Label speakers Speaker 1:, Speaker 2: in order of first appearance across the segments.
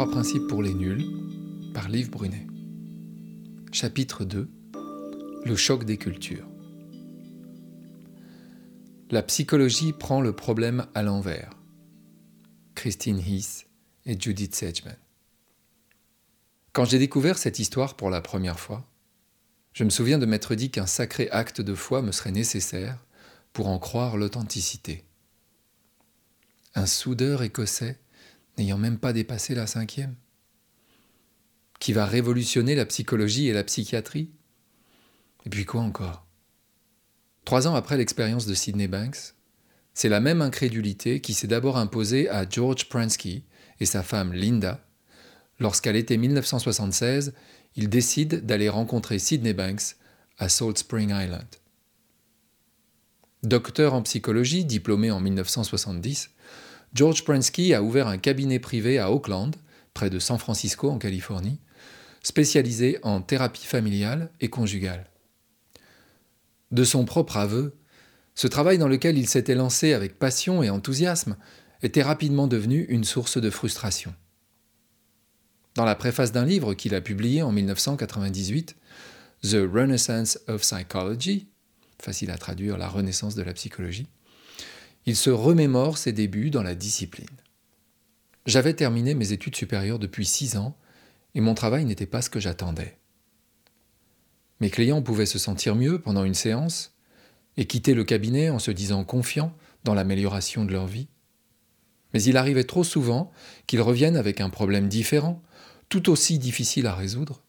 Speaker 1: Trois principes pour les nuls par Liv Brunet. Chapitre 2 Le choc des cultures. La psychologie prend le problème à l'envers. Christine Heath et Judith Sedgman. Quand j'ai découvert cette histoire pour la première fois, je me souviens de m'être dit qu'un sacré acte de foi me serait nécessaire pour en croire l'authenticité. Un soudeur écossais n'ayant même pas dépassé la cinquième Qui va révolutionner la psychologie et la psychiatrie. Et puis quoi encore? Trois ans après l'expérience de Sidney Banks, c'est la même incrédulité qui s'est d'abord imposée à George Pransky et sa femme Linda, lorsqu'à l'été 1976, ils décident d'aller rencontrer Sidney Banks à Salt Spring Island. Docteur en psychologie, diplômé en 1970, George Pransky a ouvert un cabinet privé à Oakland, près de San Francisco en Californie, spécialisé en thérapie familiale et conjugale. De son propre aveu, ce travail dans lequel il s'était lancé avec passion et enthousiasme était rapidement devenu une source de frustration. Dans la préface d'un livre qu'il a publié en 1998, The Renaissance of Psychology, facile à traduire la renaissance de la psychologie, il se remémore ses débuts dans la discipline. J'avais terminé mes études supérieures depuis six ans et mon travail n'était pas ce que j'attendais. Mes clients pouvaient se sentir mieux pendant une séance et quitter le cabinet en se disant confiants dans l'amélioration de leur vie. Mais il arrivait trop souvent qu'ils reviennent avec un problème différent, tout aussi difficile à résoudre,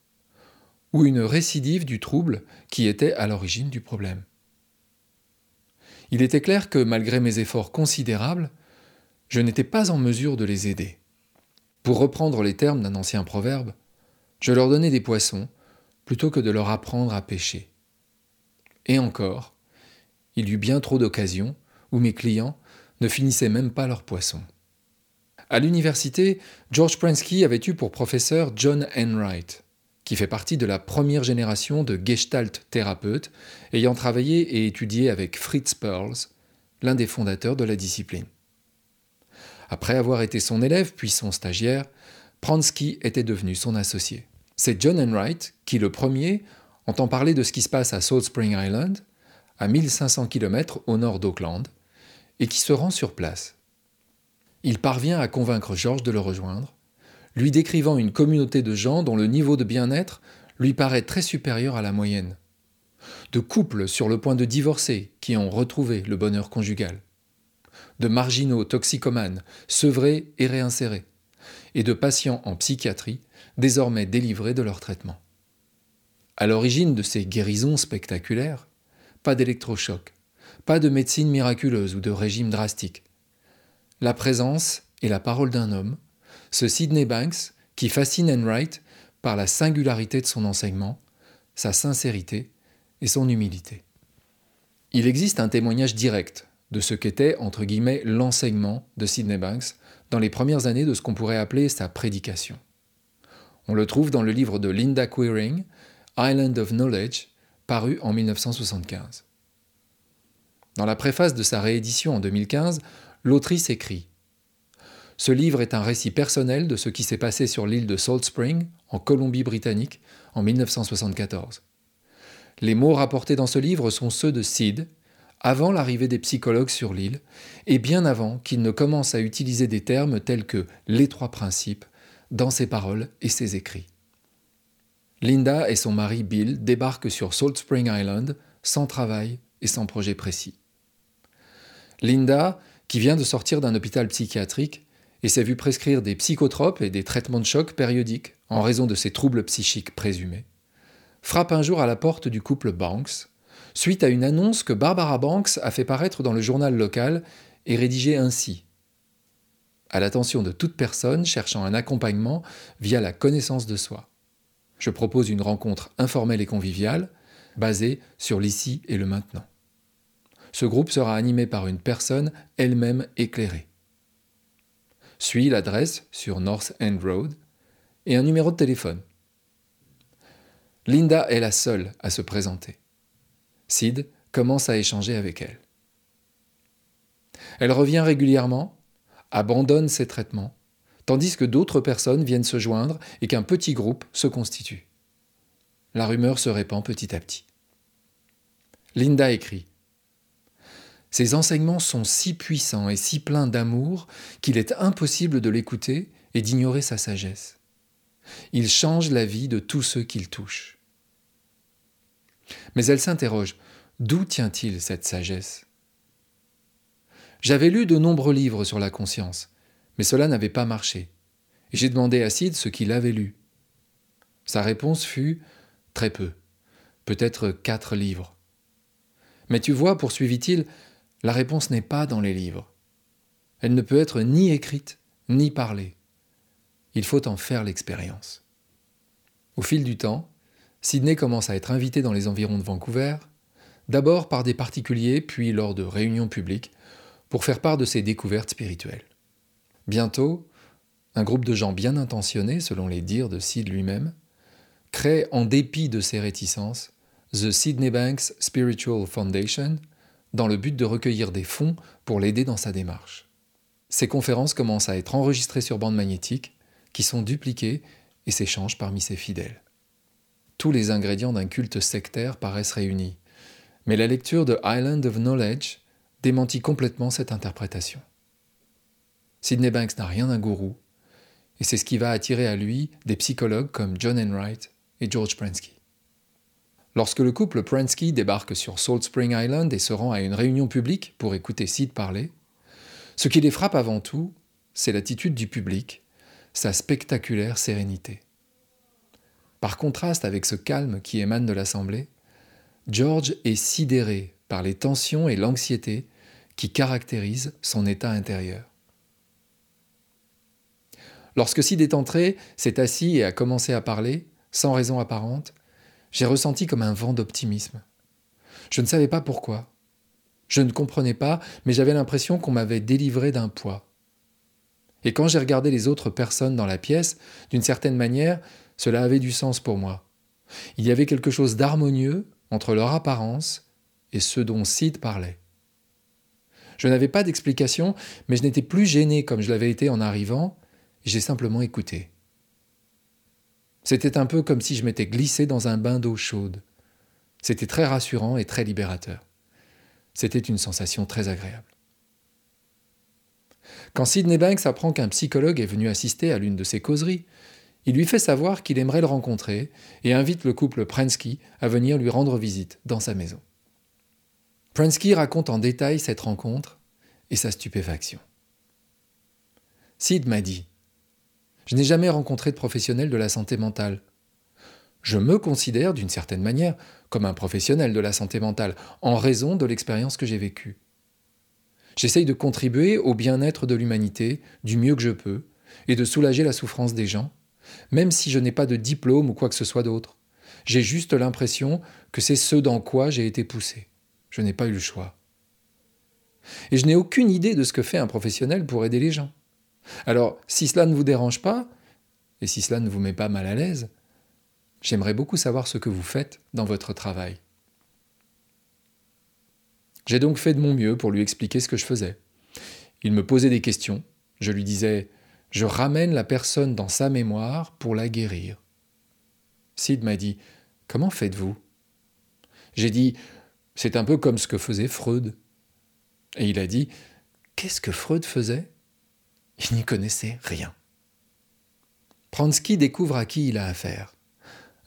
Speaker 1: ou une récidive du trouble qui était à l'origine du problème. Il était clair que malgré mes efforts considérables, je n'étais pas en mesure de les aider. Pour reprendre les termes d'un ancien proverbe, je leur donnais des poissons plutôt que de leur apprendre à pêcher. Et encore, il y eut bien trop d'occasions où mes clients ne finissaient même pas leurs poissons. À l'université, George Pransky avait eu pour professeur John Enright, qui fait partie de la première génération de Gestalt thérapeutes ayant travaillé et étudié avec Fritz Perls, l'un des fondateurs de la discipline. Après avoir été son élève puis son stagiaire, Pransky était devenu son associé. C'est John Enright qui, le premier, entend parler de ce qui se passe à Salt Spring Island, à 1500 km au nord d'Auckland, et qui se rend sur place. Il parvient à convaincre George de le rejoindre, lui décrivant une communauté de gens dont le niveau de bien-être lui paraît très supérieur à la moyenne, de couples sur le point de divorcer qui ont retrouvé le bonheur conjugal, de marginaux toxicomanes sevrés et réinsérés, et de patients en psychiatrie désormais délivrés de leur traitement. À l'origine de ces guérisons spectaculaires, pas d'électrochoc, pas de médecine miraculeuse ou de régime drastique. La présence et la parole d'un homme, ce Sidney Banks qui fascine Enright par la singularité de son enseignement, sa sincérité et son humilité. Il existe un témoignage direct de ce qu'était, entre guillemets, l'enseignement de Sidney Banks dans les premières années de ce qu'on pourrait appeler sa prédication. On le trouve dans le livre de Linda Queering, Island of Knowledge, paru en 1975. Dans la préface de sa réédition en 2015, l'autrice écrit ce livre est un récit personnel de ce qui s'est passé sur l'île de Salt Spring, en Colombie-Britannique, en 1974. Les mots rapportés dans ce livre sont ceux de Sid, avant l'arrivée des psychologues sur l'île, et bien avant qu'il ne commence à utiliser des termes tels que les trois principes dans ses paroles et ses écrits. Linda et son mari Bill débarquent sur Salt Spring Island sans travail et sans projet précis. Linda, qui vient de sortir d'un hôpital psychiatrique, et s'est vu prescrire des psychotropes et des traitements de choc périodiques en raison de ses troubles psychiques présumés, frappe un jour à la porte du couple Banks, suite à une annonce que Barbara Banks a fait paraître dans le journal local et rédigée ainsi. À l'attention de toute personne cherchant un accompagnement via la connaissance de soi. Je propose une rencontre informelle et conviviale, basée sur l'ici et le maintenant. Ce groupe sera animé par une personne elle-même éclairée suit l'adresse sur North End Road et un numéro de téléphone. Linda est la seule à se présenter. Sid commence à échanger avec elle. Elle revient régulièrement, abandonne ses traitements, tandis que d'autres personnes viennent se joindre et qu'un petit groupe se constitue. La rumeur se répand petit à petit. Linda écrit Ces enseignements sont si puissants et si pleins d'amour qu'il est impossible de l'écouter et d'ignorer sa sagesse. Il change la vie de tous ceux qu'il touche. Mais elle s'interroge D'où tient-il cette sagesse? J'avais lu de nombreux livres sur la conscience, mais cela n'avait pas marché. J'ai demandé à Sid ce qu'il avait lu. Sa réponse fut Très peu, peut-être quatre livres. Mais tu vois, poursuivit-il, la réponse n'est pas dans les livres. Elle ne peut être ni écrite, ni parlée. Il faut en faire l'expérience. Au fil du temps, Sydney commence à être invité dans les environs de Vancouver, d'abord par des particuliers, puis lors de réunions publiques, pour faire part de ses découvertes spirituelles. Bientôt, un groupe de gens bien intentionnés, selon les dires de Sid lui-même, crée, en dépit de ses réticences, The Sydney Banks Spiritual Foundation, dans le but de recueillir des fonds pour l'aider dans sa démarche. Ces conférences commencent à être enregistrées sur bande magnétique, qui sont dupliquées et s'échangent parmi ses fidèles. Tous les ingrédients d'un culte sectaire paraissent réunis, mais la lecture de Island of Knowledge démentit complètement cette interprétation. Sidney Banks n'a rien d'un gourou, et c'est ce qui va attirer à lui des psychologues comme John Enright et George Prensky. Lorsque le couple Prensky débarque sur Salt Spring Island et se rend à une réunion publique pour écouter Sid parler, ce qui les frappe avant tout, c'est l'attitude du public, sa spectaculaire sérénité. Par contraste avec ce calme qui émane de l'Assemblée, George est sidéré par les tensions et l'anxiété qui caractérisent son état intérieur. Lorsque Sid est entré, s'est assis et a commencé à parler, sans raison apparente, j'ai ressenti comme un vent d'optimisme. Je ne savais pas pourquoi. Je ne comprenais pas, mais j'avais l'impression qu'on m'avait délivré d'un poids. Et quand j'ai regardé les autres personnes dans la pièce, d'une certaine manière, cela avait du sens pour moi. Il y avait quelque chose d'harmonieux entre leur apparence et ce dont Sid parlait. Je n'avais pas d'explication, mais je n'étais plus gêné comme je l'avais été en arrivant, j'ai simplement écouté. C'était un peu comme si je m'étais glissé dans un bain d'eau chaude. C'était très rassurant et très libérateur. C'était une sensation très agréable. Quand Sidney Banks apprend qu'un psychologue est venu assister à l'une de ses causeries, il lui fait savoir qu'il aimerait le rencontrer et invite le couple Prensky à venir lui rendre visite dans sa maison. Prensky raconte en détail cette rencontre et sa stupéfaction. Sid m'a dit Je n'ai jamais rencontré de professionnel de la santé mentale. Je me considère d'une certaine manière comme un professionnel de la santé mentale en raison de l'expérience que j'ai vécue. J'essaye de contribuer au bien-être de l'humanité du mieux que je peux et de soulager la souffrance des gens, même si je n'ai pas de diplôme ou quoi que ce soit d'autre. J'ai juste l'impression que c'est ce dans quoi j'ai été poussé. Je n'ai pas eu le choix. Et je n'ai aucune idée de ce que fait un professionnel pour aider les gens. Alors, si cela ne vous dérange pas, et si cela ne vous met pas mal à l'aise, j'aimerais beaucoup savoir ce que vous faites dans votre travail. J'ai donc fait de mon mieux pour lui expliquer ce que je faisais. Il me posait des questions. Je lui disais Je ramène la personne dans sa mémoire pour la guérir. Sid m'a dit Comment faites-vous? J'ai dit C'est un peu comme ce que faisait Freud. Et il a dit Qu'est-ce que Freud faisait? Il n'y connaissait rien. Pransky découvre à qui il a affaire.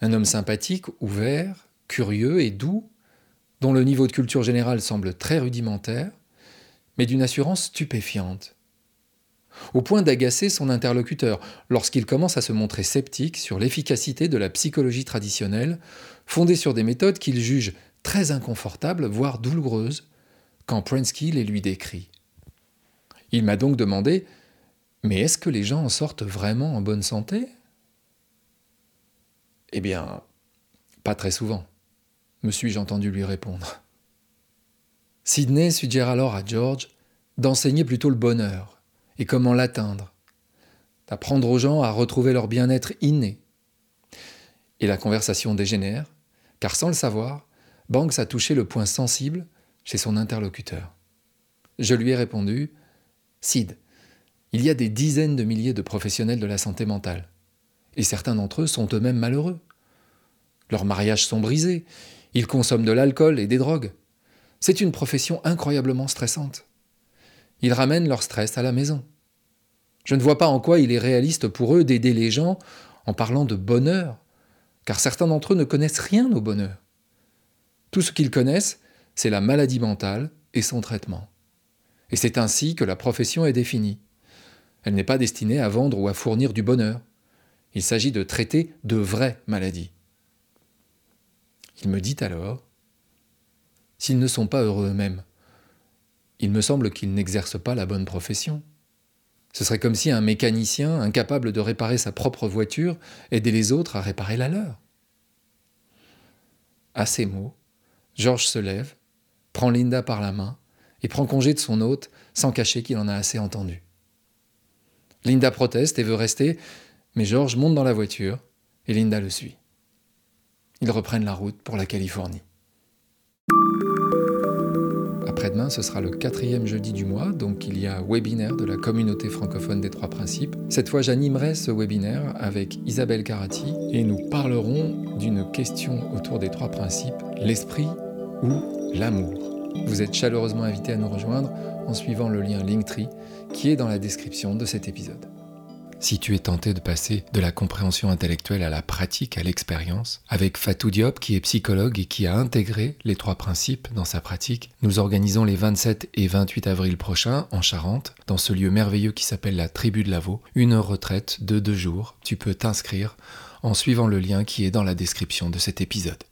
Speaker 1: Un homme sympathique, ouvert, curieux et doux, dont le niveau de culture générale semble très rudimentaire, mais d'une assurance stupéfiante, au point d'agacer son interlocuteur lorsqu'il commence à se montrer sceptique sur l'efficacité de la psychologie traditionnelle, fondée sur des méthodes qu'il juge très inconfortables, voire douloureuses, quand Prensky les lui décrit. Il m'a donc demandé Mais est-ce que les gens en sortent vraiment en bonne santé? Eh bien, pas très souvent me suis-je entendu lui répondre. Sidney suggère alors à George d'enseigner plutôt le bonheur et comment l'atteindre, d'apprendre aux gens à retrouver leur bien-être inné. Et la conversation dégénère, car sans le savoir, Banks a touché le point sensible chez son interlocuteur. Je lui ai répondu Sid, Il y a des dizaines de milliers de professionnels de la santé mentale. Et certains d'entre eux sont eux-mêmes malheureux. Leurs mariages sont brisés, ils consomment de l'alcool et des drogues. C'est une profession incroyablement stressante. Ils ramènent leur stress à la maison. Je ne vois pas en quoi il est réaliste pour eux d'aider les gens en parlant de bonheur, car certains d'entre eux ne connaissent rien au bonheur. Tout ce qu'ils connaissent, c'est la maladie mentale et son traitement. Et c'est ainsi que la profession est définie. Elle n'est pas destinée à vendre ou à fournir du bonheur. Il s'agit de traiter de vraies maladies. Il me dit alors, s'ils ne sont pas heureux eux-mêmes, il me semble qu'ils n'exercent pas la bonne profession. Ce serait comme si un mécanicien, incapable de réparer sa propre voiture, aidait les autres à réparer la leur. À ces mots, Georges se lève, prend Linda par la main et prend congé de son hôte sans cacher qu'il en a assez entendu. Linda proteste et veut rester, mais Georges monte dans la voiture et Linda le suit. Ils reprennent la route pour la Californie. Après-demain, ce sera le quatrième jeudi du mois, donc il y a webinaire de la communauté francophone des trois principes. Cette fois, j'animerai ce webinaire avec Isabelle Carati et nous parlerons d'une question autour des trois principes, l'esprit ou l'amour. Vous êtes chaleureusement invité à nous rejoindre en suivant le lien Linktree qui est dans la description de cet épisode. Si tu es tenté de passer de la compréhension intellectuelle à la pratique, à l'expérience, avec Fatou Diop qui est psychologue et qui a intégré les trois principes dans sa pratique, nous organisons les 27 et 28 avril prochains en Charente, dans ce lieu merveilleux qui s'appelle la Tribu de Lavaux, une retraite de deux jours. Tu peux t'inscrire en suivant le lien qui est dans la description de cet épisode.